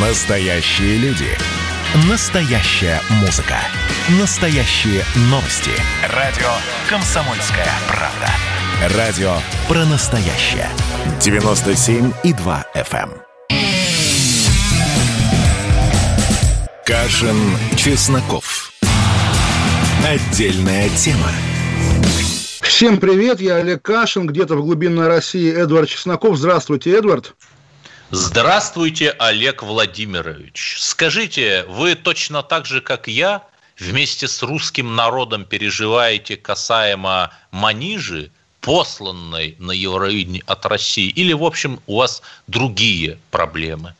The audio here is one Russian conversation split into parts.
Настоящие люди. Настоящая музыка. Настоящие новости. Радио «Комсомольская правда». Радио про настоящее. 97,2 FM. эм. Кашин, Чесноков. Отдельная тема. Всем привет, я Олег Кашин, где-то в глубинной России Эдвард Чесноков. Здравствуйте, Эдвард. Здравствуйте, Олег Владимирович. Скажите, вы точно так же, как я, вместе с русским народом переживаете касаемо манижи, посланной на Евровидение от России, или, в общем, у вас другие проблемы?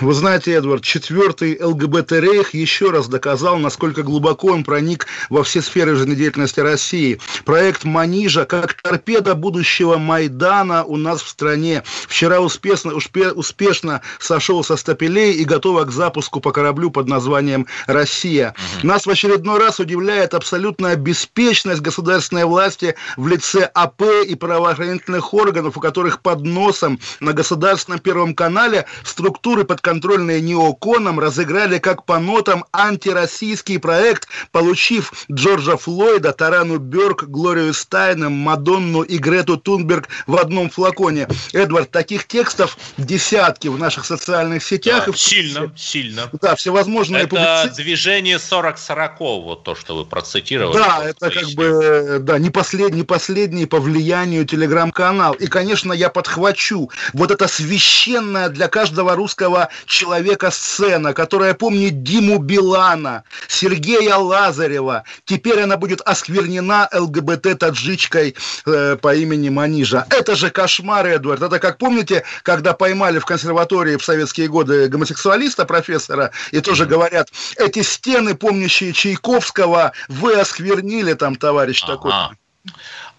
Вы знаете, Эдвард, четвертый ЛГБТ-рейх еще раз доказал, насколько глубоко он проник во все сферы жизнедеятельности России. Проект «Манижа» как торпеда будущего Майдана у нас в стране. Вчера успешно, успешно сошел со стапелей и готов к запуску по кораблю под названием «Россия». Нас в очередной раз удивляет абсолютная беспечность государственной власти в лице АП и правоохранительных органов, у которых под носом на государственном Первом канале структуры подконтрольные неоконам разыграли как по нотам антироссийский проект, получив Джорджа Флойда, Тарану Бёрк, Глорию Стайна, Мадонну и Грету Тунберг в одном флаконе. Эдвард, таких текстов десятки в наших социальных сетях. Да, и... Сильно, сильно. Да, всевозможные Это публици... движение 40-40, вот то, что вы процитировали. Да, это как бы, да, не последний, не последний по влиянию телеграм-канал. И, конечно, я подхвачу вот это священное для каждого русского человека сцена, которая помнит Диму Билана, Сергея Лазарева. Теперь она будет осквернена ЛГБТ-таджичкой э, по имени Манижа. Это же кошмар, Эдвард. Это как помните, когда поймали в консерватории в советские годы гомосексуалиста, профессора, и тоже говорят, эти стены, помнящие Чайковского, вы осквернили там, товарищ ага. такой.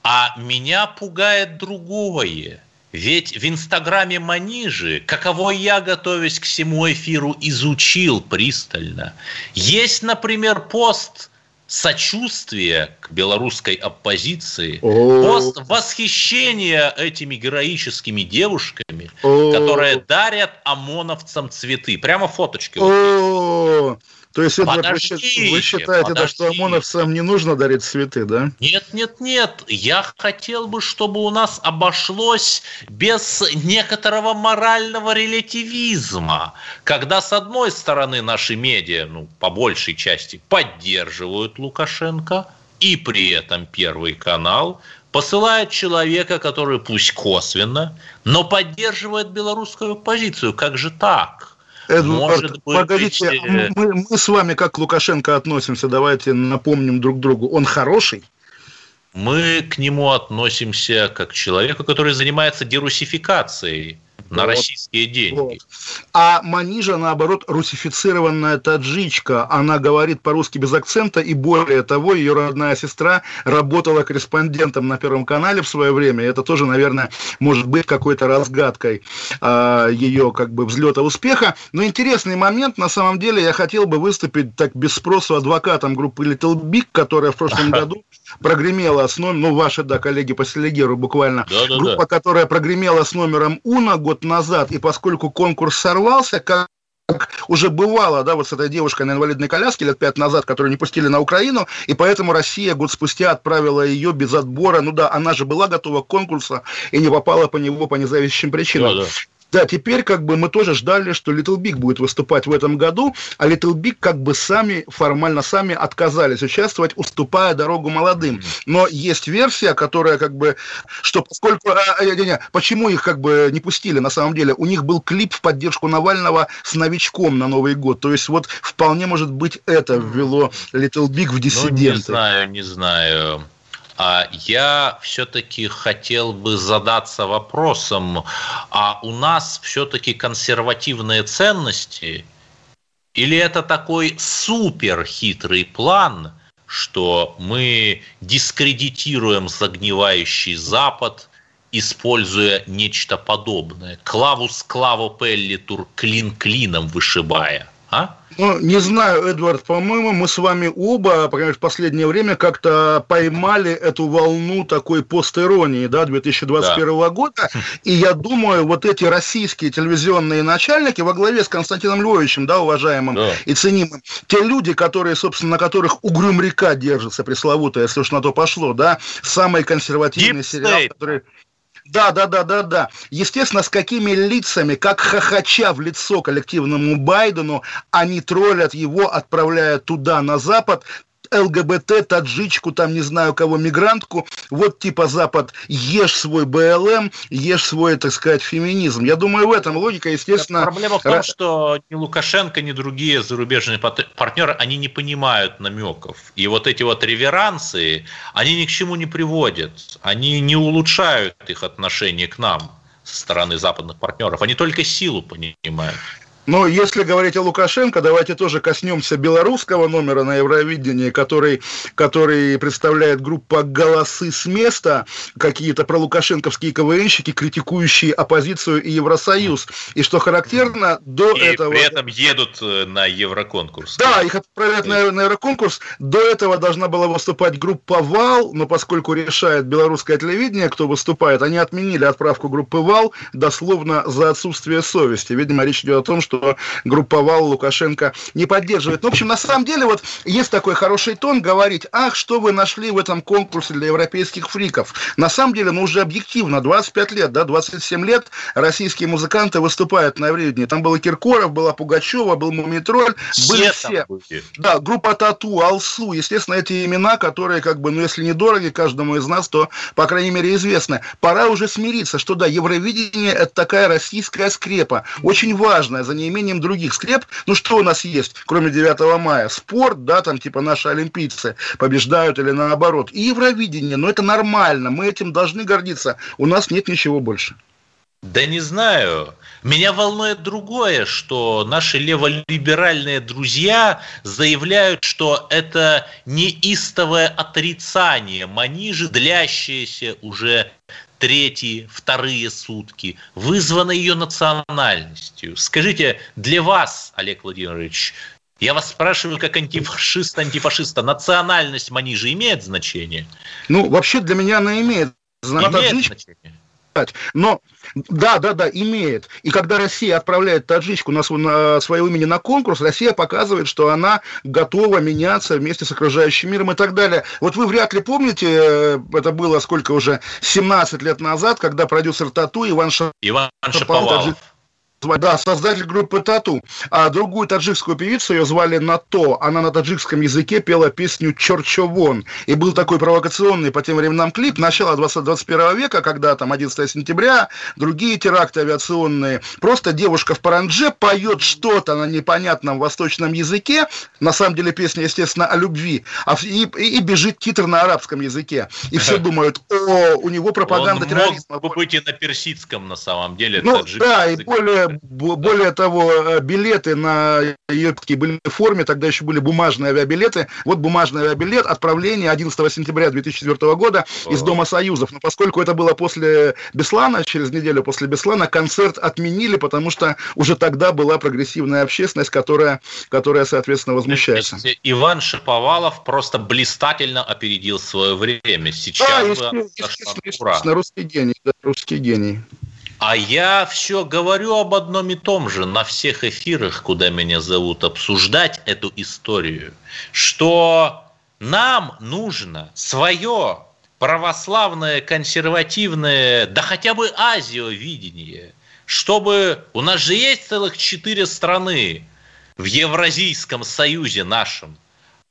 А меня пугает другое. Ведь в Инстаграме Манижи, каково я, готовясь к всему эфиру, изучил пристально. Есть, например, пост сочувствия к белорусской оппозиции, пост восхищения этими героическими девушками, которые дарят ОМОНовцам цветы. Прямо фоточки. Вот то есть это подождите, вы считаете, да, что ОМОНовцам не нужно дарить цветы, да? Нет, нет, нет. Я хотел бы, чтобы у нас обошлось без некоторого морального релятивизма. Когда, с одной стороны, наши медиа, ну, по большей части, поддерживают Лукашенко, и при этом Первый канал посылает человека, который пусть косвенно, но поддерживает белорусскую позицию. Как же так? Эдвард, Может быть, погодите, мы, мы с вами как к Лукашенко относимся, давайте напомним друг другу. Он хороший? Мы к нему относимся как к человеку, который занимается дерусификацией на вот, российские деньги. Вот. А Манижа, наоборот, русифицированная таджичка. Она говорит по-русски без акцента, и более того, ее родная сестра работала корреспондентом на Первом канале в свое время. Это тоже, наверное, может быть какой-то разгадкой а, ее как бы взлета успеха. Но интересный момент, на самом деле, я хотел бы выступить так без спросу адвокатом группы Little Big, которая в прошлом году прогремела с номером, ну, ваши, да, коллеги по Селигеру буквально, да, да, группа, да. которая прогремела с номером Уна год назад, и поскольку конкурс сорвался, как как уже бывало, да, вот с этой девушкой на инвалидной коляске лет пять назад, которую не пустили на Украину, и поэтому Россия год спустя отправила ее без отбора. Ну да, она же была готова к конкурсу и не попала по него по независящим причинам. Да, да. Да, теперь как бы мы тоже ждали, что Little Big будет выступать в этом году, а Little Big как бы сами, формально сами отказались участвовать, уступая дорогу молодым. Но есть версия, которая как бы, что поскольку, а, а, не, не, почему их как бы не пустили на самом деле, у них был клип в поддержку Навального с новичком на Новый год, то есть вот вполне может быть это ввело Little Big в диссиденты. Ну, не знаю, не знаю. А я все-таки хотел бы задаться вопросом, а у нас все-таки консервативные ценности или это такой супер хитрый план, что мы дискредитируем загнивающий Запад, используя нечто подобное, клавус клаво пеллитур клин клином вышибая – а? Ну, не знаю, Эдвард, по-моему, мы с вами оба, в последнее время как-то поймали эту волну такой постиронии, да, 2021 да. года. И я думаю, вот эти российские телевизионные начальники во главе с Константином Львовичем, да, уважаемым да. и ценимым, те люди, которые, собственно, на которых угрюм река держится, пресловутая, если уж на то пошло, да, самый консервативный Deep сериал, State. который да, да, да, да, да. Естественно, с какими лицами, как хохоча в лицо коллективному Байдену, они троллят его, отправляя туда, на Запад, ЛГБТ, таджичку, там не знаю кого, мигрантку, вот типа Запад, ешь свой БЛМ, ешь свой, так сказать, феминизм. Я думаю, в этом логика, естественно... Проблема в том, что ни Лукашенко, ни другие зарубежные партнеры, они не понимают намеков. И вот эти вот реверансы, они ни к чему не приводят. Они не улучшают их отношение к нам со стороны западных партнеров. Они только силу понимают. Но если говорить о Лукашенко, давайте тоже коснемся белорусского номера на Евровидении, который, который представляет группа «Голосы с места», какие-то пролукашенковские КВНщики, критикующие оппозицию и Евросоюз. И что характерно, до и этого... при этом едут э, на Евроконкурс. Да, их отправляют на, на Евроконкурс. До этого должна была выступать группа «Вал», но поскольку решает белорусское телевидение, кто выступает, они отменили отправку группы «Вал» дословно за отсутствие совести. Видимо, речь идет о том, что что групповал Лукашенко не поддерживает. Ну, в общем, на самом деле, вот есть такой хороший тон говорить, ах, что вы нашли в этом конкурсе для европейских фриков. На самом деле, ну, уже объективно, 25 лет, да, 27 лет российские музыканты выступают на Евровидении. Там был Киркоров, была Пугачева, был Мумитроль, были все. Были. Да, группа Тату, Алсу, естественно, эти имена, которые, как бы, ну, если не дороги каждому из нас, то, по крайней мере, известны. Пора уже смириться, что, да, Евровидение – это такая российская скрепа, очень важная, за ней неимением других скреп. Ну, что у нас есть, кроме 9 мая? Спорт, да, там типа наши олимпийцы побеждают или наоборот. И Евровидение, но это нормально, мы этим должны гордиться. У нас нет ничего больше. Да не знаю. Меня волнует другое, что наши леволиберальные друзья заявляют, что это неистовое отрицание манижи, длящееся уже третьи, вторые сутки, вызвано ее национальностью. Скажите, для вас, Олег Владимирович, я вас спрашиваю, как антифашист, антифашиста, национальность манижа имеет значение? Ну, вообще для меня она имеет. Имеет значение. Но да, да, да, имеет. И когда Россия отправляет таджичку на, на свое имя на конкурс, Россия показывает, что она готова меняться вместе с окружающим миром и так далее. Вот вы вряд ли помните, э, это было сколько уже, 17 лет назад, когда продюсер Тату Иван Шаповалов, Иван Шаповалов да, создатель группы Тату. А другую таджикскую певицу ее звали Нато. Она на таджикском языке пела песню Чорчовон. И был такой провокационный по тем временам клип начала 20 21 века, когда там 11 сентября, другие теракты авиационные. Просто девушка в парандже поет что-то на непонятном восточном языке. На самом деле песня, естественно, о любви. А, и, и, и бежит титр на арабском языке. И все думают, о, у него пропаганда Он терроризма. мог быть и на персидском на самом деле. Ну, да, и более более того, э, билеты на такие были в форме, тогда еще были бумажные авиабилеты. Вот бумажный авиабилет, отправление 11 сентября 2004 года из Дома Союзов. Но поскольку это было после Беслана, через неделю после Беслана, концерт отменили, потому что уже тогда была прогрессивная общественность, которая, которая соответственно, возмущается. Иван Шиповалов просто блистательно опередил свое время. Сейчас да, естественно, естественно, русский гений, да, русский гений. А я все говорю об одном и том же на всех эфирах, куда меня зовут обсуждать эту историю, что нам нужно свое православное, консервативное, да хотя бы азиовидение, чтобы у нас же есть целых четыре страны в Евразийском союзе нашем,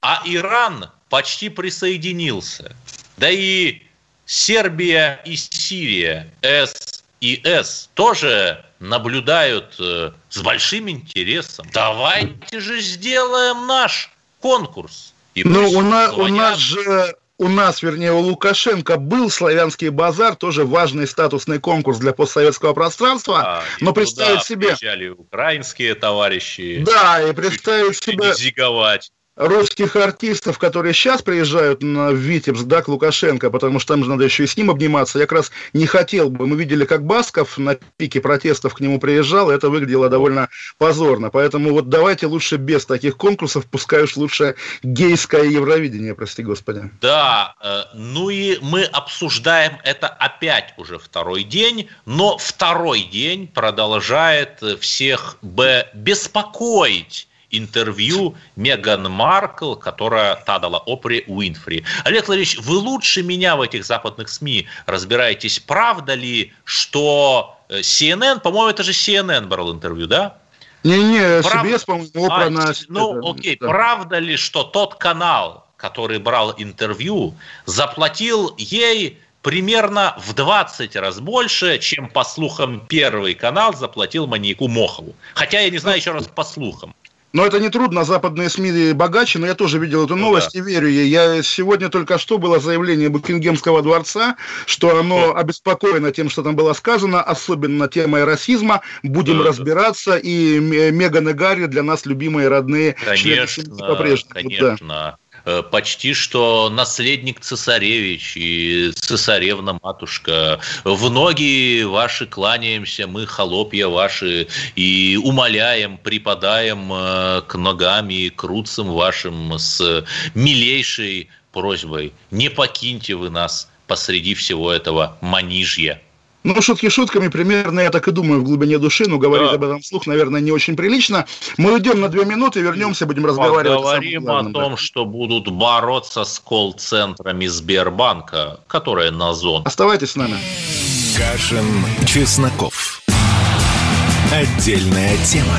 а Иран почти присоединился. Да и Сербия и Сирия, С и С тоже наблюдают э, с большим интересом. Давайте же сделаем наш конкурс. И ну, у, на, у нас же у нас, вернее, у Лукашенко был славянский базар, тоже важный статусный конкурс для постсоветского пространства. А, но представить себе... украинские товарищи. Да, и представить себе... Зиговать. Русских артистов, которые сейчас приезжают на Витебск, да, к Лукашенко, потому что там же надо еще и с ним обниматься, я как раз не хотел бы. Мы видели, как Басков на пике протестов к нему приезжал, и это выглядело довольно позорно. Поэтому вот давайте лучше без таких конкурсов, пускай уж лучше гейское Евровидение, прости господи. Да, э, ну и мы обсуждаем это опять уже второй день, но второй день продолжает всех беспокоить интервью Меган Маркл, которая та дала Опре Уинфри. Олег Владимирович, вы лучше меня в этих западных СМИ разбираетесь. Правда ли, что э, CNN, по-моему, это же CNN брал интервью, да? Не-не. CBS, по-моему, Опра а, на... Ну, окей, да. правда ли, что тот канал, который брал интервью, заплатил ей примерно в 20 раз больше, чем, по слухам, Первый канал заплатил маньяку Мохову. Хотя я не знаю еще раз по слухам. Но это не трудно, западные СМИ богаче, но я тоже видел эту ну новость ну, да. и верю ей. Я сегодня только что было заявление Букингемского дворца, что оно обеспокоено тем, что там было сказано, особенно темой расизма. Будем да, разбираться, да. и Меган и Гарри для нас любимые родные конечно, члены по-прежнему. Конечно. Да. Э, почти что наследник цесаревич и цесаревна матушка. В ноги ваши кланяемся, мы холопья ваши, и умоляем, припадаем э, к ногам и круцам вашим с милейшей просьбой. Не покиньте вы нас посреди всего этого манижья. Ну, шутки шутками, примерно я так и думаю в глубине души, но говорить да. об этом вслух, наверное, не очень прилично. Мы уйдем на две минуты, вернемся, будем разговаривать. Говорим о том, да. что будут бороться с колл-центрами Сбербанка, которые на зон. Оставайтесь с нами. Кашин, Чесноков. Отдельная тема.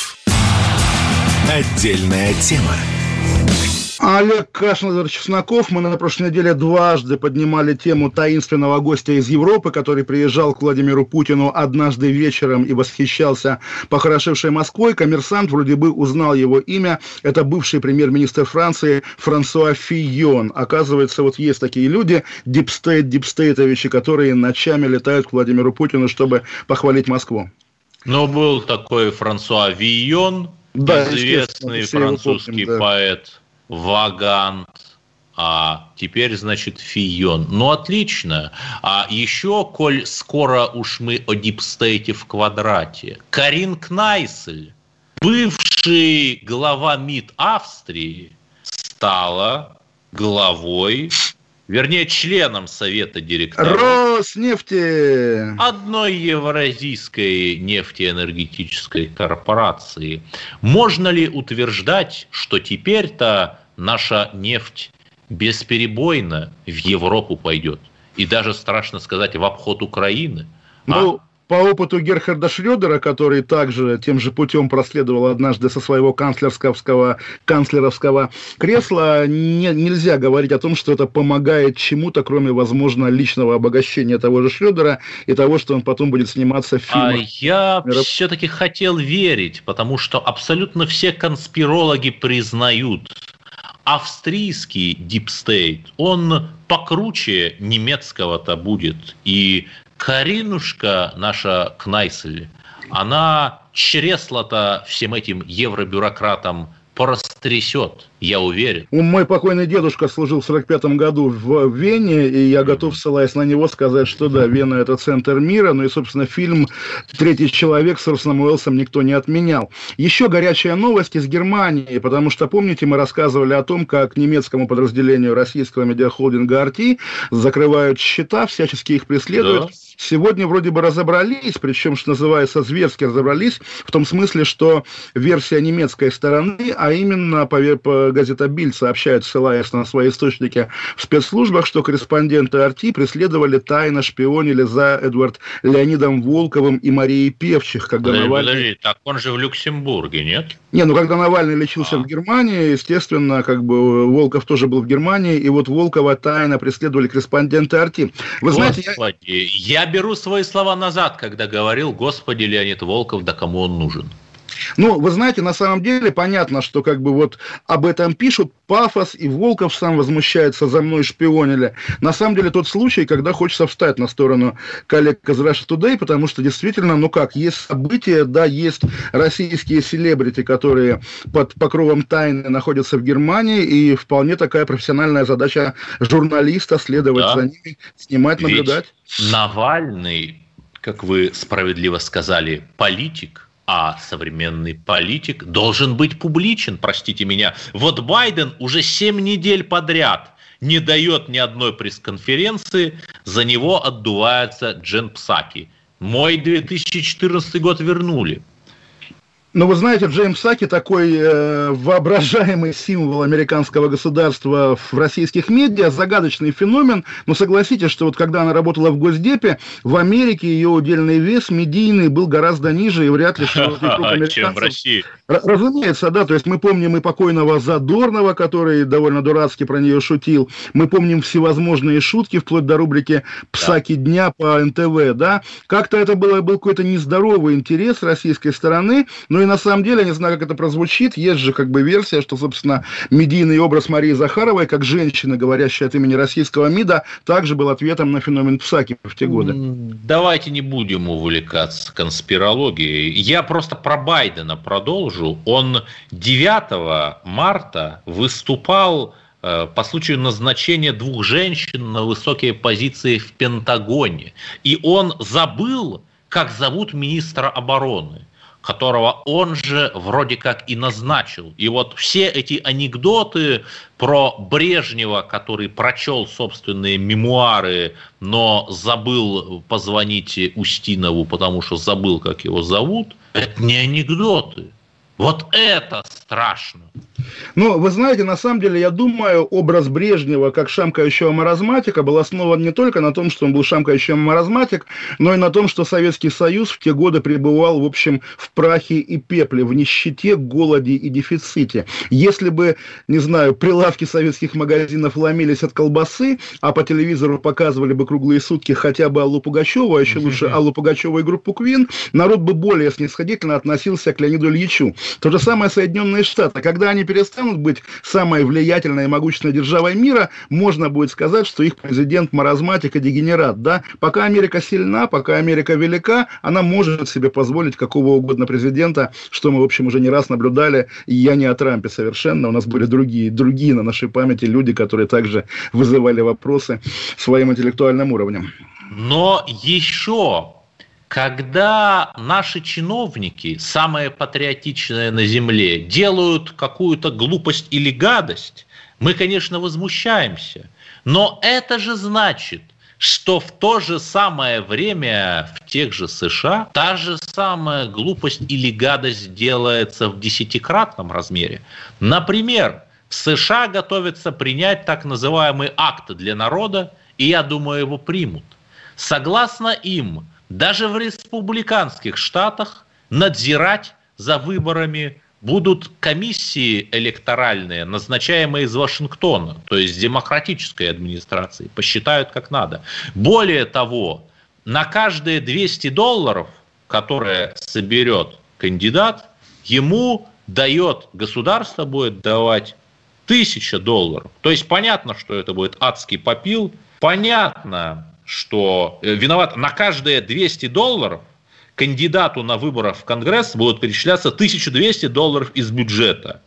Отдельная тема. Олег Кашин, Чесноков. Мы на прошлой неделе дважды поднимали тему таинственного гостя из Европы, который приезжал к Владимиру Путину однажды вечером и восхищался похорошевшей Москвой. Коммерсант вроде бы узнал его имя. Это бывший премьер-министр Франции Франсуа Фийон. Оказывается, вот есть такие люди, deep state, deep state овичи, которые ночами летают к Владимиру Путину, чтобы похвалить Москву. Но был такой Франсуа Вийон, да, известный французский помним, да. поэт Вагант, а теперь, значит, Фийон. Ну, отлично. А еще, коль скоро уж мы о deep state е в квадрате, Карин Кнайсль, бывший глава МИД Австрии, стала главой вернее, членом совета директоров Роснефти одной евразийской нефтеэнергетической корпорации. Можно ли утверждать, что теперь-то наша нефть бесперебойно в Европу пойдет. И даже страшно сказать в обход Украины. Ну, а? По опыту Герхарда Шрёдера, который также тем же путем проследовал однажды со своего канцлерского, канцлеровского кресла, не, нельзя говорить о том, что это помогает чему-то, кроме, возможно, личного обогащения того же Шрёдера и того, что он потом будет сниматься в фильмах. А я все-таки хотел верить, потому что абсолютно все конспирологи признают, австрийский deep state, он покруче немецкого-то будет. И Каринушка наша Кнайсель, она чресла-то всем этим евробюрократам порастрясет, я уверен. Мой покойный дедушка служил в 45 году в Вене, и я готов, ссылаясь на него, сказать, что да, Вена – это центр мира, ну и, собственно, фильм «Третий человек» с Орсоном Уэллсом никто не отменял. Еще горячая новость из Германии, потому что, помните, мы рассказывали о том, как немецкому подразделению российского медиахолдинга «Арти» закрывают счета, всячески их преследуют. Да сегодня вроде бы разобрались, причем, что называется, зверски разобрались, в том смысле, что версия немецкой стороны, а именно по, газета «Бильд» сообщает, ссылаясь на свои источники в спецслужбах, что корреспонденты «Арти» преследовали тайно, шпионили за Эдвард Леонидом Волковым и Марией Певчих, когда Подожди, Навальный... подожди, так он же в Люксембурге, нет? Не, ну когда Навальный лечился А. в Германии, естественно, как бы Волков тоже был в Германии, и вот Волкова тайно преследовали корреспонденты «Арти». Вы знаете, я... Господи, я... беру свои слова назад, когда говорил, господи, Леонид Волков, да кому он нужен? Ну, вы знаете, на самом деле понятно, что как бы вот об этом пишут, пафос, и Волков сам возмущается, за мной шпионили. На самом деле тот случай, когда хочется встать на сторону коллег из Russia Today, потому что действительно, ну как, есть события, да, есть российские селебрити, которые под покровом тайны находятся в Германии, и вполне такая профессиональная задача журналиста следовать Да. за ними, снимать, Ведь наблюдать. Навальный, как вы справедливо сказали, политик, а современный политик должен быть публичен, простите меня. Вот Байден уже 7 недель подряд не дает ни одной пресс-конференции, за него отдувается Джен Псаки. Мой 2014 год вернули. Ну, вы знаете, Джеймс Саки такой э, воображаемый символ американского государства в российских медиа, загадочный феномен. Но согласитесь, что вот когда она работала в Госдепе, в Америке ее удельный вес медийный был гораздо ниже, и вряд ли круг Чем в России. Разумеется, да, то есть мы помним и покойного Задорнова, который довольно дурацки про нее шутил, мы помним всевозможные шутки, вплоть до рубрики «Псаки дня» по НТВ, да, как-то это было, был какой-то нездоровый интерес российской стороны, ну и на самом деле, я не знаю, как это прозвучит, есть же как бы версия, что, собственно, медийный образ Марии Захаровой, как женщины, говорящей от имени российского МИДа, также был ответом на феномен Псаки в те годы. Давайте не будем увлекаться конспирологией. Я просто про Байдена продолжу. Он 9 марта выступал э, по случаю назначения двух женщин на высокие позиции в Пентагоне. И он забыл, как зовут министра обороны которого он же вроде как и назначил. И вот все эти анекдоты про Брежнева, который прочел собственные мемуары, но забыл позвонить Устинову, потому что забыл, как его зовут, это не анекдоты. Вот это страшно. Ну, вы знаете, на самом деле, я думаю, образ Брежнева как шамкающего маразматика был основан не только на том, что он был шамкающим маразматик, но и на том, что Советский Союз в те годы пребывал, в общем, в прахе и пепле, в нищете, голоде и дефиците. Если бы, не знаю, прилавки советских магазинов ломились от колбасы, а по телевизору показывали бы круглые сутки хотя бы Аллу Пугачеву, а еще лучше Аллу Пугачеву и группу Квин, народ бы более снисходительно относился к Леониду Ильичу. То же самое Соединенные Штаты. Когда они перестанут быть самой влиятельной и могущественной державой мира, можно будет сказать, что их президент маразматик и дегенерат. Да? Пока Америка сильна, пока Америка велика, она может себе позволить какого угодно президента, что мы, в общем, уже не раз наблюдали. И я не о Трампе совершенно. У нас были другие, другие на нашей памяти люди, которые также вызывали вопросы своим интеллектуальным уровнем. Но еще когда наши чиновники, самые патриотичные на земле, делают какую-то глупость или гадость, мы, конечно, возмущаемся. Но это же значит, что в то же самое время в тех же США та же самая глупость или гадость делается в десятикратном размере. Например, в США готовятся принять так называемый акт для народа, и я думаю, его примут. Согласно им, даже в республиканских штатах надзирать за выборами будут комиссии электоральные, назначаемые из Вашингтона, то есть демократической администрации, посчитают как надо. Более того, на каждые 200 долларов, которые соберет кандидат, ему дает, государство будет давать тысяча долларов. То есть понятно, что это будет адский попил, понятно, что э, виноват на каждые 200 долларов кандидату на выборах в Конгресс будут перечисляться 1200 долларов из бюджета.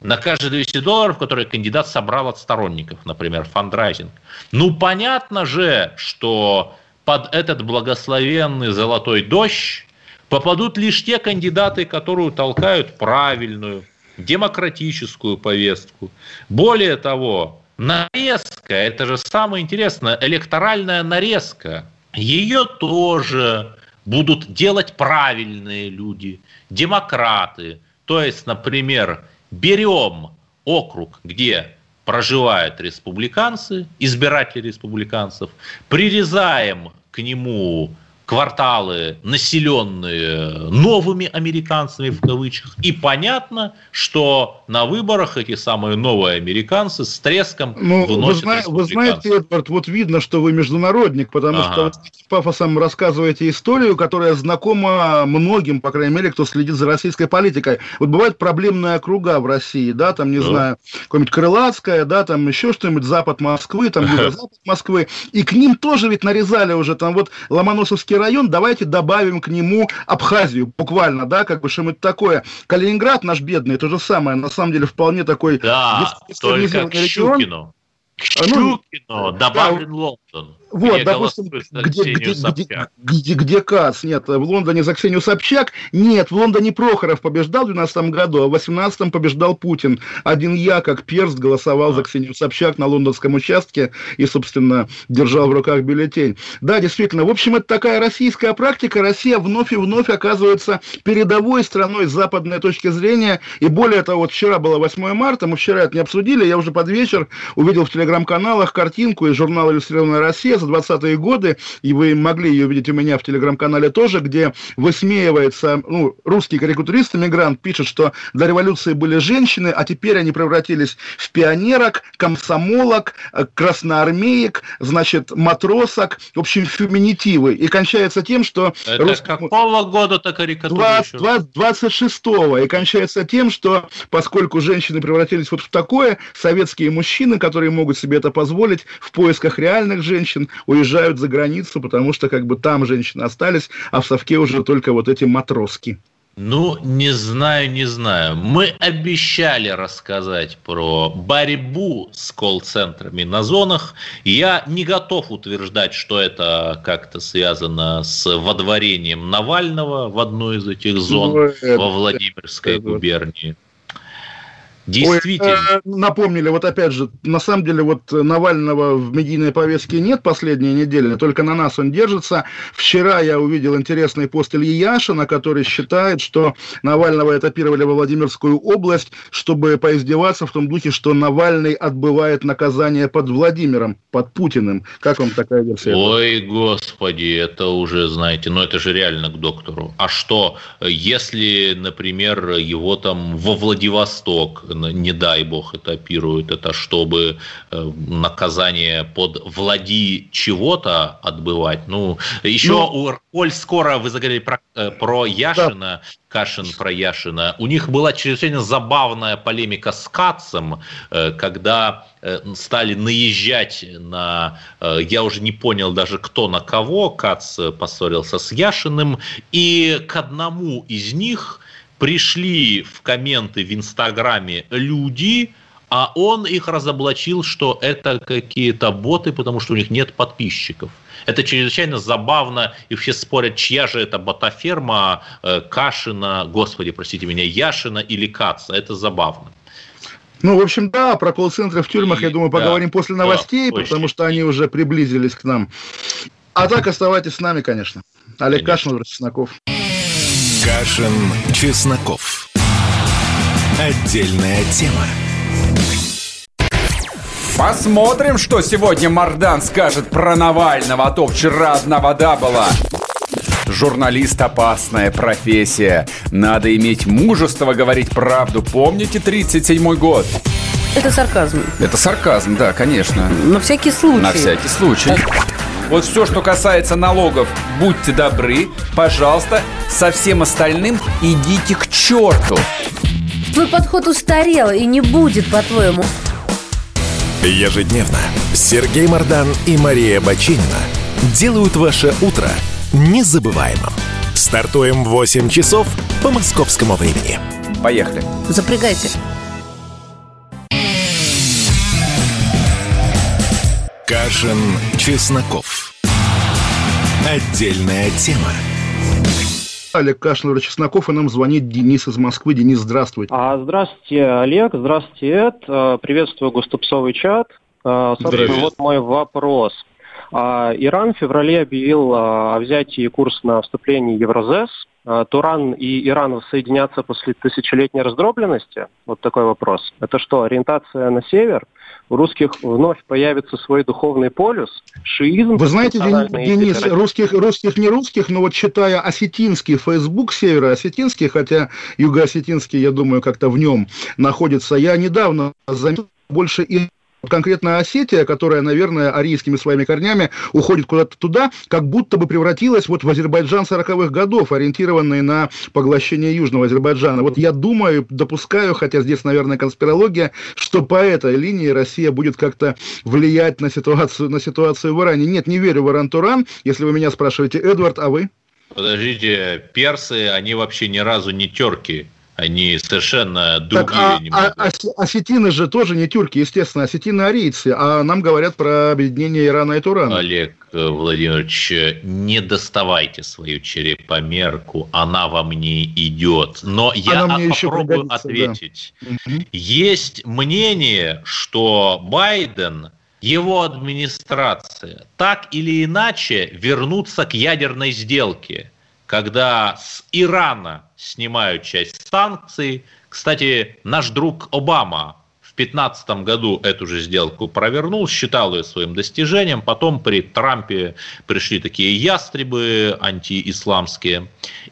На каждые 200 долларов, которые кандидат собрал от сторонников, например, фандрайзинг. Ну, понятно же, что под этот благословенный золотой дождь попадут лишь те кандидаты, которые толкают правильную, демократическую повестку. Более того, нарезка, это же самое интересное, электоральная нарезка, ее тоже будут делать правильные люди, демократы. То есть, например, берем округ, где проживают республиканцы, избиратели республиканцев, прирезаем к нему кварталы, населенные новыми американцами в кавычках. И понятно, что на выборах эти самые новые американцы с треском ну, вы, зна- вы знаете, Эдвард, вот видно, что вы международник, потому ага. что вы с пафосом рассказываете историю, которая знакома многим, по крайней мере, кто следит за российской политикой. Вот бывают проблемные округа в России, да, там, не да. знаю, какое-нибудь Крылатское, да, там еще что-нибудь, запад Москвы, там юго-запад Москвы, и к ним тоже ведь нарезали уже, там вот Ломоносовский Кировский район, давайте добавим к нему Абхазию, буквально, да, как бы что-нибудь такое. Калининград наш бедный, то же самое, на самом деле вполне такой... Да, только к Щукину. К Щукину ну, добавлен да, Лондон. Вот, где допустим, где, где, где, где, где Кац? Нет, в Лондоне за Ксению Собчак? Нет, в Лондоне Прохоров побеждал в 2012 году, а в 2018 побеждал Путин. Один я, как перст, голосовал а. за Ксению Собчак на лондонском участке и, собственно, держал в руках бюллетень. Да, действительно, в общем, это такая российская практика. Россия вновь и вновь оказывается передовой страной с западной точки зрения. И более того, вот вчера было 8 марта, мы вчера это не обсудили, я уже под вечер увидел в телеграм-каналах картинку из журнала «Иллюстрированная Россия» за 20-е годы, и вы могли ее видеть у меня в телеграм-канале тоже, где высмеивается, ну, русский карикатурист, иммигрант, пишет, что до революции были женщины, а теперь они превратились в пионерок, комсомолок, красноармеек, значит, матросок, в общем, феминитивы. И кончается тем, что... Это рус... какого года-то карикатура 26-го. И кончается тем, что поскольку женщины превратились вот в такое, советские мужчины, которые могут себе это позволить, в поисках реальных женщин, уезжают за границу, потому что как бы там женщины остались, а в совке уже только вот эти матроски. Ну, не знаю, не знаю. Мы обещали рассказать про борьбу с колл-центрами на зонах. Я не готов утверждать, что это как-то связано с водворением Навального в одной из этих зон ну, во Владимирской это, губернии. Действительно. Ой, э, напомнили, вот опять же, на самом деле вот Навального в медийной повестке нет последние недели, только на нас он держится. Вчера я увидел интересный пост Ильи Яшина, который считает, что Навального этапировали во Владимирскую область, чтобы поиздеваться в том духе, что Навальный отбывает наказание под Владимиром, под Путиным. Как вам такая версия? Ой, господи, это уже, знаете, ну это же реально к доктору. А что, если, например, его там во Владивосток не дай бог, этапируют это, чтобы э, наказание под влади чего-то отбывать. Ну, еще, ну, коль скоро вы заговорили про, э, про Яшина, да. Кашин про Яшина, у них была чрезвычайно забавная полемика с Кацем, э, когда стали наезжать на, я уже не понял даже кто на кого, Кац поссорился с Яшиным, и к одному из них пришли в комменты в Инстаграме люди, а он их разоблачил, что это какие-то боты, потому что у них нет подписчиков. Это чрезвычайно забавно, и все спорят, чья же это ботаферма э, Кашина, господи, простите меня, Яшина или Каца. Это забавно. Ну, в общем, да, про колл-центры в тюрьмах, и, я думаю, поговорим да, после новостей, да, потому что они уже приблизились к нам. А так оставайтесь с нами, конечно. Олег конечно. Кашин, Чесноков. Кашин, Чесноков. Отдельная тема. Посмотрим, что сегодня Мардан скажет про Навального, а то вчера одна вода была. Журналист – опасная профессия. Надо иметь мужество говорить правду. Помните 37-й год? Это сарказм. Это сарказм, да, конечно. На всякий случай. На всякий случай. Вот все, что касается налогов, будьте добры, пожалуйста, со всем остальным идите к черту. Твой подход устарел и не будет, по-твоему. Ежедневно Сергей Мардан и Мария Бачинина делают ваше утро незабываемым. Стартуем в 8 часов по московскому времени. Поехали. Запрягайте. Кашин, Чесноков. Отдельная тема. Олег Кашин, Чесноков, и нам звонит Денис из Москвы. Денис, здравствуйте. А, здравствуйте, Олег, здравствуйте, Эд. А, приветствую гоступсовый чат. А, собственно, вот мой вопрос. А, Иран в феврале объявил о взятии курса на вступление в Евразес. э, Туран и Иран воссоединятся после тысячелетней раздробленности? Вот такой вопрос. Это что, ориентация на север? У русских вновь появится свой духовный полюс, шиизм. Вы знаете, Денис, русских, русских не русских, но вот читая осетинский Facebook, северо-осетинский, хотя юго-осетинский, я думаю, как-то в нем находится, я недавно заметил больше и конкретно Осетия, которая, наверное, арийскими своими корнями уходит куда-то туда, как будто бы превратилась вот в Азербайджан 40-х годов, ориентированный на поглощение Южного Азербайджана. Вот я думаю, допускаю, хотя здесь, наверное, конспирология, что по этой линии Россия будет как-то влиять на ситуацию, на ситуацию в Иране. Нет, не верю в Иран-Туран, если вы меня спрашиваете, Эдвард, а вы? Подождите, персы, они вообще ни разу не терки. Они совершенно другие. Так, а, немного. а, осетины же тоже не тюрки, естественно, осетины арийцы, а нам говорят про объединение Ирана и Турана. Олег Владимирович, не доставайте свою черепомерку, она вам не идет. Но я попробую ответить. Да. Есть мнение, что Байден его администрация так или иначе вернутся к ядерной сделке когда с Ирана снимают часть санкций. Кстати, наш друг Обама в 2015 году эту же сделку провернул, считал ее своим достижением. Потом при Трампе пришли такие ястребы антиисламские.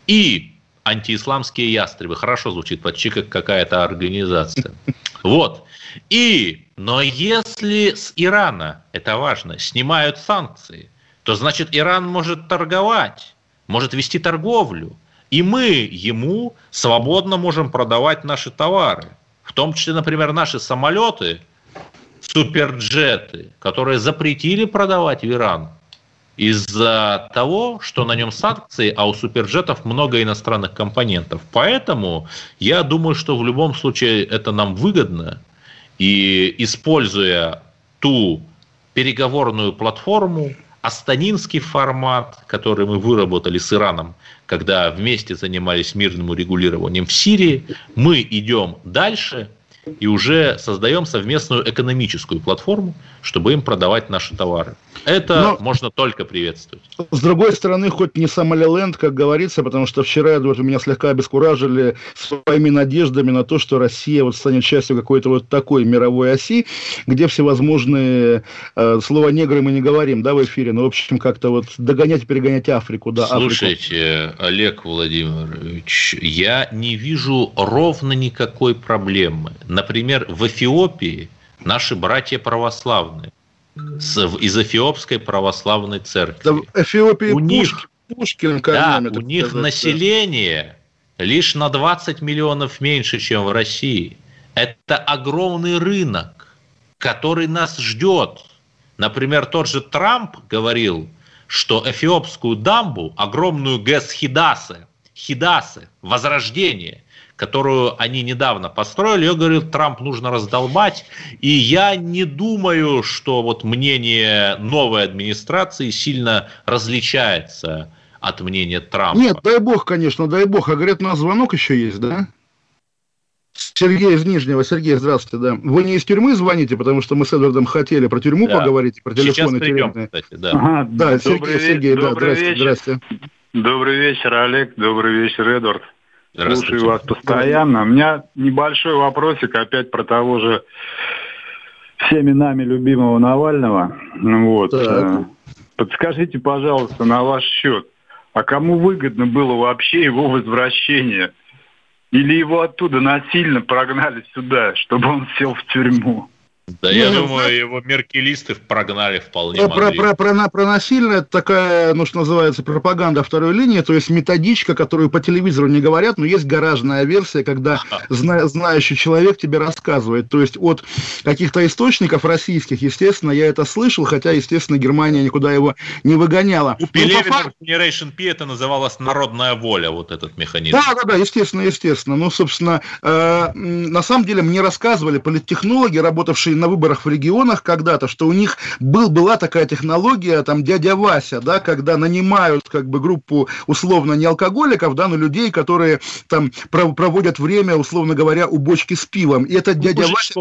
И антиисламские ястребы. Хорошо звучит почти как какая-то организация. Вот. И, но если с Ирана, это важно, снимают санкции, то значит Иран может торговать может вести торговлю, и мы ему свободно можем продавать наши товары. В том числе, например, наши самолеты, суперджеты, которые запретили продавать в Иран из-за того, что на нем санкции, а у суперджетов много иностранных компонентов. Поэтому я думаю, что в любом случае это нам выгодно. И используя ту переговорную платформу, астанинский формат, который мы выработали с Ираном, когда вместе занимались мирным урегулированием в Сирии, мы идем дальше и уже создаем совместную экономическую платформу, чтобы им продавать наши товары. Это Но, можно только приветствовать. С другой стороны, хоть не Сомалиленд, как говорится, потому что вчера вот, меня слегка обескуражили своими надеждами на то, что Россия вот станет частью какой-то вот такой мировой оси, где всевозможные э, слова негры мы не говорим, да, в эфире, но, в общем, как-то вот догонять перегонять Африку, да, Слушайте, Африку. Олег Владимирович, я не вижу ровно никакой проблемы. Например, в Эфиопии наши братья православные с, из Эфиопской православной церкви. Да, в Эфиопии у них, Пушкин корнями, да, у них сказать, население да. лишь на 20 миллионов меньше, чем в России. Это огромный рынок, который нас ждет. Например, тот же Трамп говорил, что эфиопскую дамбу, огромную ГЭС Хидасе, Хидасе, Возрождение, которую они недавно построили, ее, говорит, Трамп нужно раздолбать. И я не думаю, что вот мнение новой администрации сильно различается от мнения Трампа. Нет, дай бог, конечно, дай бог. А говорят, у нас звонок еще есть, да? Сергей из Нижнего. Сергей, здравствуйте, да. Вы не из тюрьмы звоните, потому что мы с Эдвардом хотели про тюрьму да. поговорить, про телефоны тюремные. Кстати, да. Ага, да, Сергей, Сергей, да, здрасте, здрасте. Добрый вечер, Олег. Добрый вечер, Эдвард. Слушаю вас постоянно. У меня небольшой вопросик опять про того же всеми нами любимого Навального. Вот. Так. Э, подскажите, пожалуйста, на ваш счет, а кому выгодно было вообще его возвращение? Или его оттуда насильно прогнали сюда, чтобы он сел в тюрьму? Да, ну, я ну, думаю, ну, его меркелисты прогнали вполне про, могли. Про, про, про, про насильно это такая, ну, что называется, пропаганда второй линии, то есть методичка, которую по телевизору не говорят, но есть гаражная версия, когда зна, знающий человек тебе рассказывает. То есть от каких-то источников российских, естественно, я это слышал, хотя, естественно, Германия никуда его не выгоняла. У Пелевина в Generation P это называлось народная воля, вот этот механизм. Да, да, да, естественно, естественно. Ну, собственно, э, на самом деле мне рассказывали политтехнологи, работавшие на выборах в регионах когда-то, что у них был, была такая технология, там, дядя Вася, да, когда нанимают, как бы, группу, условно, не алкоголиков, да, но людей, которые там проводят время, условно говоря, у бочки с пивом. И этот ну, дядя Вася...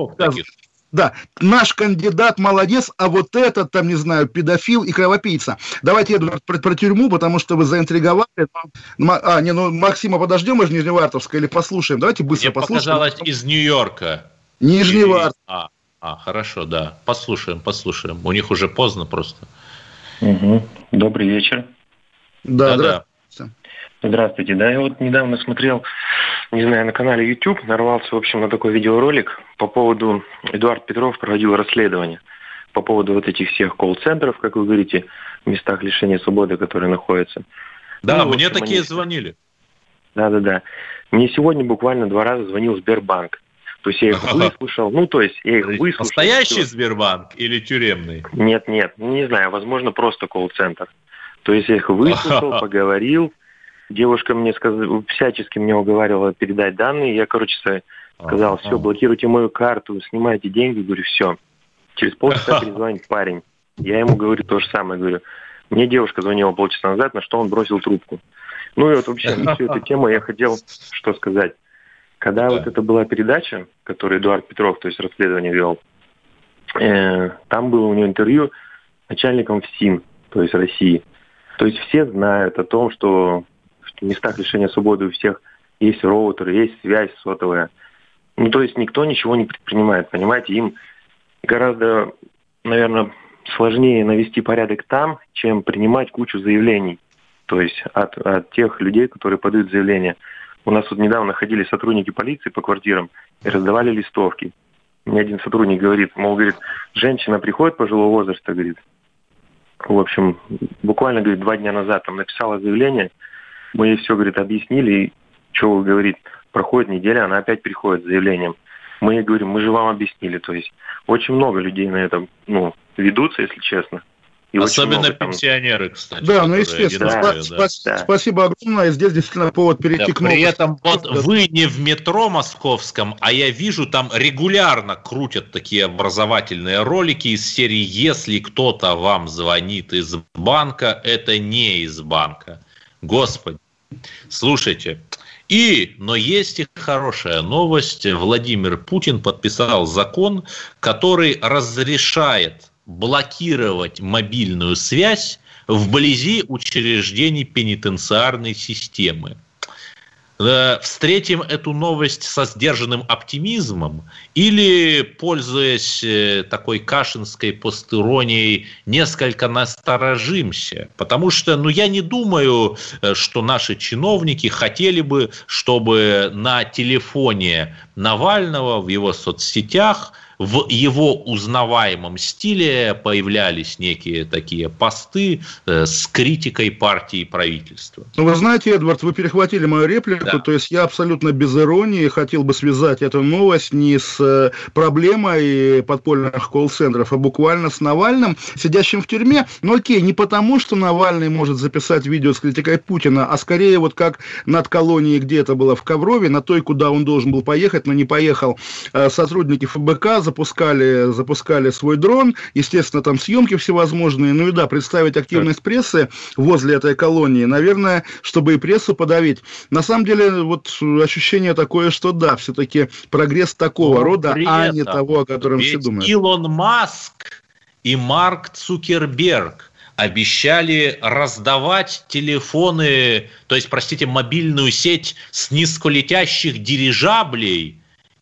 Да, наш кандидат молодец, а вот этот, там, не знаю, педофил и кровопийца. Давайте, Эдвард, про, про тюрьму, потому что вы заинтриговали. А, не, ну, Максима подождем из Нижневартовска или послушаем? Давайте быстро Мне послушаем. показалось из Нью-Йорка. Нижневартовск. А, а, хорошо, да. Послушаем, послушаем. У них уже поздно просто. Угу. Добрый вечер. Да, да. Здравствуйте. Да, я вот недавно смотрел, не знаю, на канале YouTube, нарвался, в общем, на такой видеоролик по поводу... Эдуард Петров проводил расследование по поводу вот этих всех колл-центров, как вы говорите, в местах лишения свободы, которые находятся. Да, ну, мне общем, такие они... звонили. Да-да-да. Мне сегодня буквально два раза звонил Сбербанк. То есть я их выслушал, ну то есть я их выслушал. Настоящий Сбербанк или тюремный? Нет, нет, не знаю, возможно просто колл-центр. То есть я их выслушал, поговорил, Девушка мне сказала, всячески мне уговаривала передать данные. Я, короче, сказал, все, блокируйте мою карту, снимайте деньги. Говорю, все. Через полчаса перезвонит парень. Я ему говорю то же самое. Говорю, мне девушка звонила полчаса назад, на что он бросил трубку. Ну и вот вообще всю эту тему я хотел что сказать. Когда вот это была передача, которую Эдуард Петров, то есть расследование вел, э, там было у него интервью начальником ФСИН, то есть России. То есть все знают о том, что в местах лишения свободы у всех есть роутеры, есть связь сотовая. Ну, то есть никто ничего не предпринимает, понимаете? Им гораздо, наверное, сложнее навести порядок там, чем принимать кучу заявлений. То есть от, от тех людей, которые подают заявления. У нас вот недавно ходили сотрудники полиции по квартирам и раздавали листовки. Мне один сотрудник говорит, мол, говорит, женщина приходит пожилого возраста, говорит, в общем, буквально, говорит, два дня назад там написала заявление, мы ей все, говорит, объяснили, и что вы, говорит, проходит неделя, она опять приходит с заявлением. Мы ей говорим, мы же вам объяснили. То есть очень много людей на этом ну, ведутся, если честно. И Особенно пенсионеры, кстати. Да, ну естественно. Да, спа- да. Спа- Спасибо огромное. Здесь действительно повод перейти да, к новости. При этом вот вы не в метро московском, а я вижу, там регулярно крутят такие образовательные ролики из серии «Если кто-то вам звонит из банка, это не из банка». Господи. Слушайте, и, но есть и хорошая новость. Владимир Путин подписал закон, который разрешает блокировать мобильную связь вблизи учреждений пенитенциарной системы. Э, встретим эту новость со сдержанным оптимизмом или, пользуясь э, такой кашинской постеронией, несколько насторожимся? Потому что, ну, я не думаю, э, что наши чиновники хотели бы, чтобы на телефоне Навального в его соцсетях – в его узнаваемом стиле появлялись некие такие посты э, с критикой партии и правительства. Ну, вы знаете, Эдвард, вы перехватили мою реплику, да. то есть я абсолютно без иронии хотел бы связать эту новость не с э, проблемой подпольных колл-центров, а буквально с Навальным, сидящим в тюрьме. Но окей, не потому, что Навальный может записать видео с критикой Путина, а скорее вот как над колонией, где это было в Коврове, на той, куда он должен был поехать, но не поехал, э, сотрудники ФБК запускали, запускали свой дрон, естественно, там съемки всевозможные, ну и да, представить активность прессы возле этой колонии, наверное, чтобы и прессу подавить. На самом деле, вот ощущение такое, что да, все-таки прогресс такого Но рода, а не того, о котором все думают. Илон Маск и Марк Цукерберг обещали раздавать телефоны, то есть, простите, мобильную сеть с низколетящих дирижаблей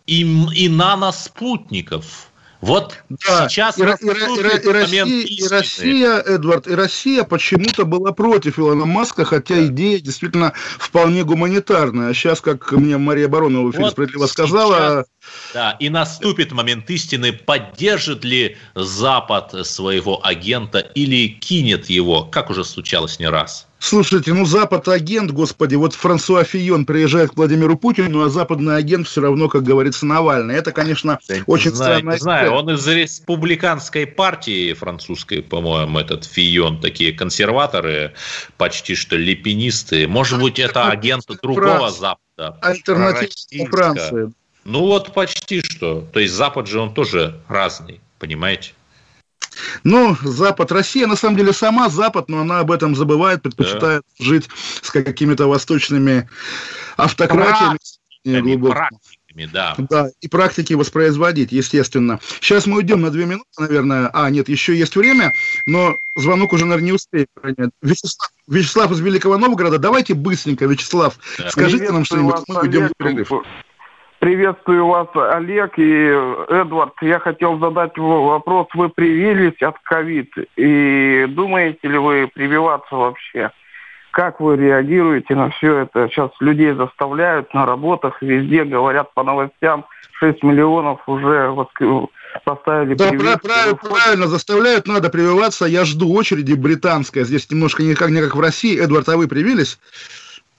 и, и наноспутников. Вот да, сейчас и, и, и, и, Россия, и Россия, Эдвард, и Россия почему-то была против Илона Маска, хотя да. идея действительно вполне гуманитарная. А сейчас, как мне Мария Баронова вот справедливо сказала... Да, и наступит момент истины, поддержит ли Запад своего агента или кинет его, как уже случалось не раз. Слушайте, ну Запад агент, господи, вот Франсуа Фион приезжает к Владимиру Путину, а западный агент все равно, как говорится, Навальный. Это, конечно, да, очень знаю, странно. знаю, он из республиканской партии французской, по-моему, этот Фион, такие консерваторы, почти что лепинисты. Может быть, это агент другого Запада. Альтернатива Франции. Ну вот почти что. То есть Запад же он тоже разный, понимаете? Ну, Запад, Россия на самом деле сама Запад, но она об этом забывает, предпочитает да. жить с какими-то восточными автократиями. ими, да. Да, и практики воспроизводить, естественно. Сейчас мы уйдем на две минуты, наверное. А, нет, еще есть время, но звонок уже, наверное, не успеет. Вячеслав, Вячеслав из Великого Новгорода, давайте быстренько, Вячеслав, да. скажите нам что-нибудь, мы уйдем в перерыв. Приветствую вас, Олег и Эдвард. Я хотел задать вопрос. Вы привились от ковид, и думаете ли вы прививаться вообще? Как вы реагируете на все это? Сейчас людей заставляют на работах, везде говорят по новостям, 6 миллионов уже поставили Да, правильно, правильно, заставляют, надо прививаться. Я жду очереди британская. Здесь немножко не как, не как в России. Эдвард, а вы привились?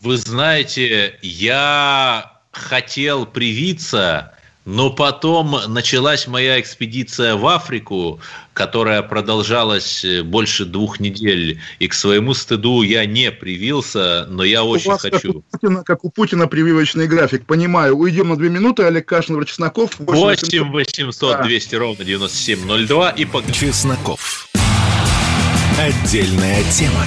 Вы знаете, я хотел привиться, но потом началась моя экспедиция в Африку, которая продолжалась э, больше двух недель. И к своему стыду я не привился, но я у очень вас хочу. Как у, Путина, как у Путина прививочный график. Понимаю. Уйдем на две минуты. Олег Кашин, Чесноков. 8 800 200 ровно 9702 и погнали. Чесноков. Отдельная тема.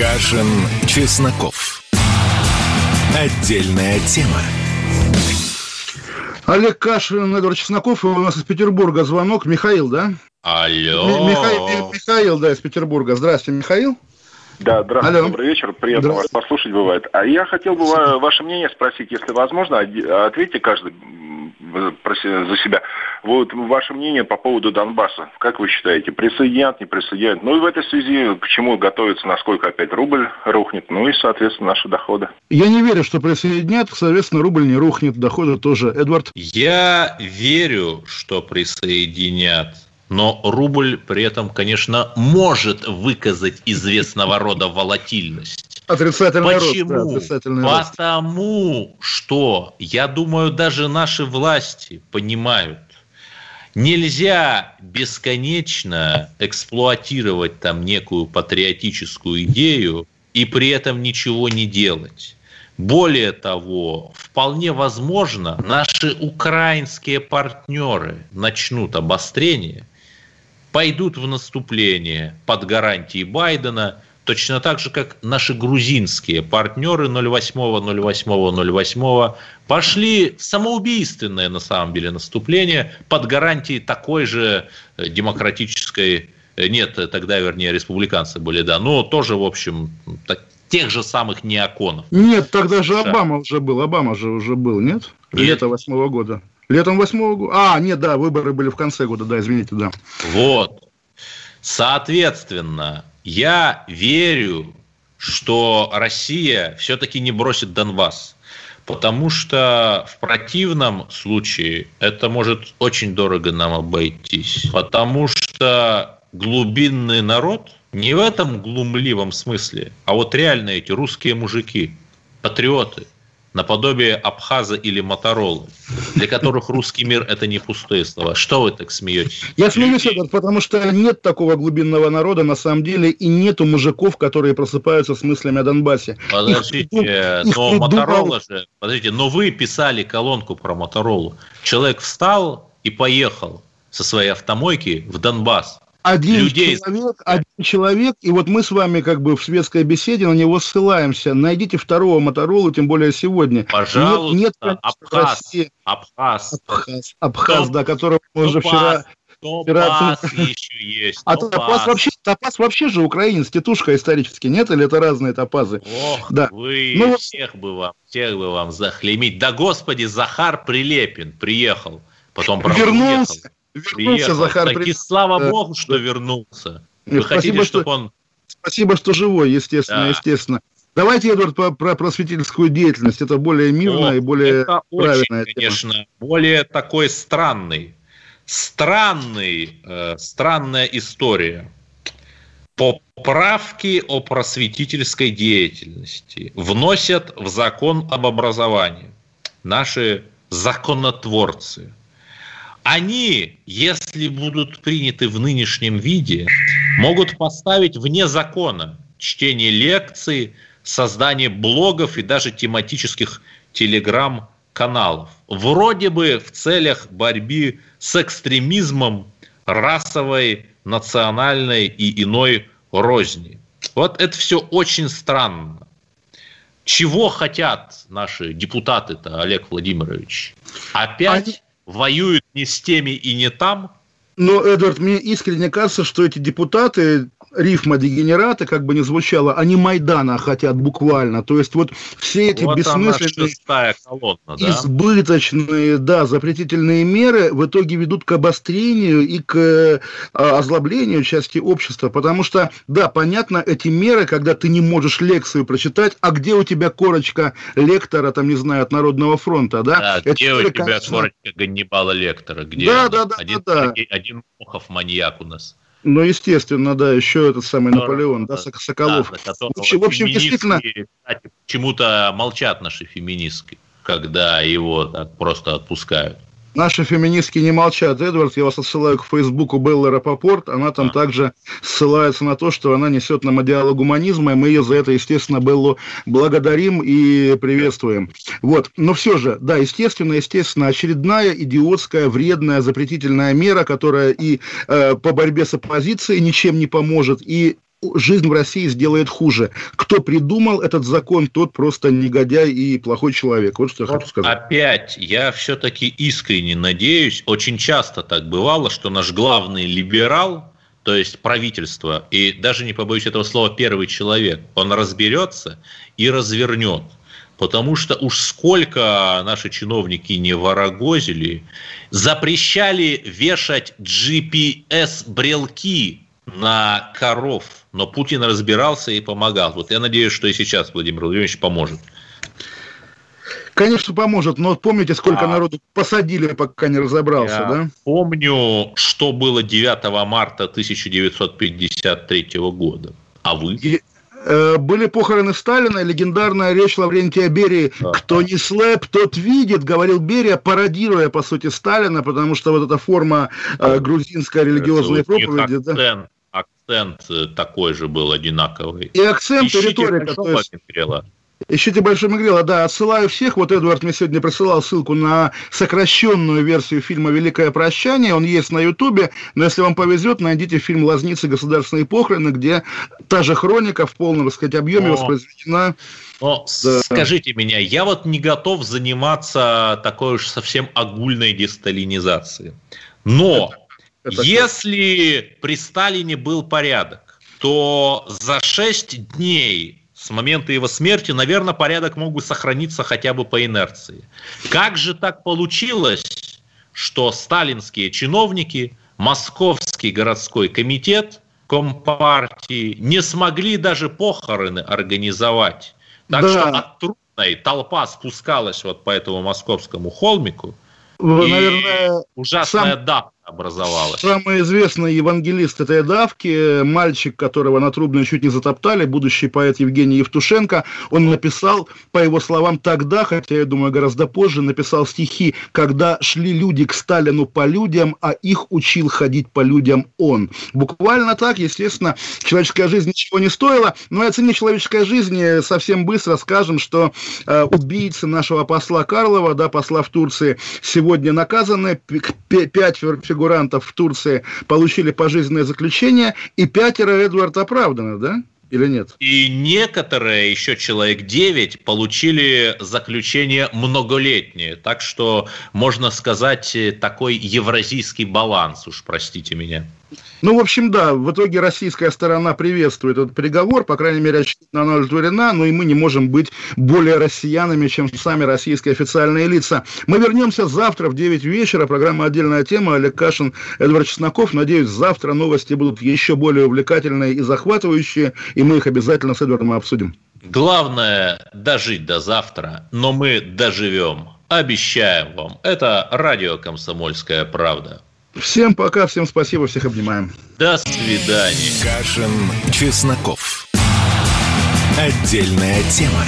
Кашин, Чесноков. Отдельная тема. Олег Кашин, Эдвард Чесноков, и у нас из Петербурга звонок. Михаил, да? Алло. Михаил, Михаил, да, из Петербурга. Здравствуйте, Михаил. Да, здравствуйте, Алло. добрый вечер, приятно вас послушать бывает. А я хотел бы ваше мнение спросить, если возможно, ответьте каждый за себя. Вот ваше мнение по поводу Донбасса. Как вы считаете, присоединят, не присоединят? Ну и в этой связи к чему готовится, насколько опять рубль рухнет, ну и, соответственно, наши доходы. Я не верю, что присоединят, соответственно, рубль не рухнет, доходы тоже. Эдвард? Я верю, что присоединят. Но рубль при этом, конечно, может выказать известного рода волатильность. Отрицательный Почему? рост. Да, отрицательный Потому рост. что, я думаю, даже наши власти понимают, нельзя бесконечно эксплуатировать там некую патриотическую идею и при этом ничего не делать. Более того, вполне возможно, наши украинские партнеры начнут обострение, пойдут в наступление под гарантией Байдена – точно так же, как наши грузинские партнеры 08-08-08 пошли в самоубийственное, на самом деле, наступление под гарантией такой же э, демократической э, нет, тогда, вернее, республиканцы были, да, но тоже, в общем, так, тех же самых неоконов. Нет, тогда же Обама уже был, Обама же уже был, нет? Лето восьмого года. Летом восьмого года. А, нет, да, выборы были в конце года, да, извините, да. Вот. Соответственно, я верю, что Россия все-таки не бросит Донбасс. Потому что в противном случае это может очень дорого нам обойтись. Потому что глубинный народ не в этом глумливом смысле, а вот реально эти русские мужики, патриоты – наподобие Абхаза или Моторолы, для которых русский мир – это не пустые слова. Что вы так смеетесь? Я смеюсь, потому что нет такого глубинного народа на самом деле, и нету мужиков, которые просыпаются с мыслями о Донбассе. Подождите, их, но их Моторола же, подождите, но вы писали колонку про Моторолу. Человек встал и поехал со своей автомойки в Донбасс один людей. человек, один человек, и вот мы с вами как бы в светской беседе на него ссылаемся. Найдите второго Моторолу, тем более сегодня. Пожалуйста, нет, нет Абхаз, Абхаз. Абхаз, Абхаз, да, которого мы уже вчера... Топаз еще есть. А топаз вообще, топаз вообще же украинец, тетушка исторически, нет? Или это разные топазы? Ох, да. вы, ну, всех бы вам, всех бы вам захлемить. Да, господи, Захар Прилепин приехал, потом Вернулся. Уехал. Вернулся Приехал. Захар. Так и слава богу, что вернулся. Вы Спасибо, хотите, чтобы он... Спасибо, что живой, естественно, да. естественно. Давайте, Эдвард, про, про просветительскую деятельность. Это более мирная О, и более это правильная очень, конечно, тема. более такой странный, странный, э, странная история. поправки о просветительской деятельности вносят в закон об образовании наши законотворцы. Они, если будут приняты в нынешнем виде, могут поставить вне закона чтение лекций, создание блогов и даже тематических телеграм-каналов. Вроде бы в целях борьбы с экстремизмом расовой, национальной и иной розни. Вот это все очень странно. Чего хотят наши депутаты-то, Олег Владимирович? Опять. Воюют не с теми и не там? Но, Эдвард, мне искренне кажется, что эти депутаты рифма дегенераты, как бы не звучало, они Майдана хотят буквально. То есть вот все эти вот бессмысленные, колонна, да? избыточные, да, запретительные меры в итоге ведут к обострению и к э, озлоблению части общества. Потому что, да, понятно, эти меры, когда ты не можешь лекцию прочитать, а где у тебя корочка лектора, там, не знаю, от Народного фронта, да? Да, Это где у тебя конечно... корочка Ганнибала лектора? Где да, да, да, один, да, да. Один Мохов маньяк у нас. Ну, естественно, да, еще этот самый Здорово. Наполеон, да, Соколов. Да, в общем, в общем действительно... Почему-то молчат наши феминистки, когда его так просто отпускают. Наши феминистки не молчат, Эдвард. Я вас отсылаю к Фейсбуку Беллы Рапопорт. Она там а. также ссылается на то, что она несет нам идеалы гуманизма, и мы ее за это, естественно, Беллу благодарим и приветствуем. Вот. Но все же, да, естественно, естественно, очередная идиотская, вредная, запретительная мера, которая и э, по борьбе с оппозицией ничем не поможет, и жизнь в России сделает хуже. Кто придумал этот закон, тот просто негодяй и плохой человек. Вот что я хочу сказать. Опять, я все-таки искренне надеюсь, очень часто так бывало, что наш главный либерал, то есть правительство, и даже не побоюсь этого слова, первый человек, он разберется и развернет. Потому что уж сколько наши чиновники не ворогозили, запрещали вешать GPS-брелки на коров, но Путин разбирался и помогал. Вот я надеюсь, что и сейчас Владимир Владимирович поможет. Конечно, поможет, но помните, сколько а, народу посадили, пока не разобрался, да? Помню, что было 9 марта 1953 года. А вы? Э, были похороны Сталина, легендарная речь Лаврентия Берии. «Кто не слэп, тот видит», говорил Берия, пародируя, по сути, Сталина, потому что вот эта форма э, грузинской религиозной проповеди... Да, акцент э, такой же был одинаковый. И акцент, и риторика. То есть... Ищите Большой Магрела, да, отсылаю всех. Вот Эдуард мне сегодня присылал ссылку на сокращенную версию фильма «Великое прощание». Он есть на Ютубе, но если вам повезет, найдите фильм «Лазницы. Государственные похороны», где та же хроника в полном, так сказать, объеме О. воспроизведена. Но да. скажите меня, я вот не готов заниматься такой уж совсем огульной десталинизацией. Но это Если при Сталине был порядок, то за 6 дней с момента его смерти, наверное, порядок мог бы сохраниться хотя бы по инерции. Как же так получилось, что сталинские чиновники, Московский городской комитет Компартии не смогли даже похороны организовать? Так да. что от трудной толпа спускалась вот по этому московскому холмику, Наверное, ужасная сам... давка образовалась. Самый известный евангелист этой давки, мальчик, которого на трубной чуть не затоптали, будущий поэт Евгений Евтушенко, он написал, по его словам, тогда, хотя, я думаю, гораздо позже, написал стихи, когда шли люди к Сталину по людям, а их учил ходить по людям он. Буквально так, естественно, человеческая жизнь ничего не стоила, но о цене человеческой жизни совсем быстро скажем, что э, убийцы нашего посла Карлова, да, посла в Турции, сегодня наказаны, пять фигурантов фигурантов в Турции получили пожизненное заключение, и пятеро Эдвард оправданы, да? Или нет? И некоторые, еще человек 9, получили заключение многолетнее. Так что, можно сказать, такой евразийский баланс, уж простите меня. Ну, в общем, да, в итоге российская сторона приветствует этот приговор, по крайней мере, она удовлетворена, но и мы не можем быть более россиянами, чем сами российские официальные лица. Мы вернемся завтра в 9 вечера, программа «Отдельная тема», Олег Кашин, Эдвард Чесноков. Надеюсь, завтра новости будут еще более увлекательные и захватывающие, и мы их обязательно с Эдвардом обсудим. Главное – дожить до завтра, но мы доживем. Обещаем вам. Это радио «Комсомольская правда». Всем пока, всем спасибо, всех обнимаем. До свидания. Кашин, Чесноков. Отдельная тема.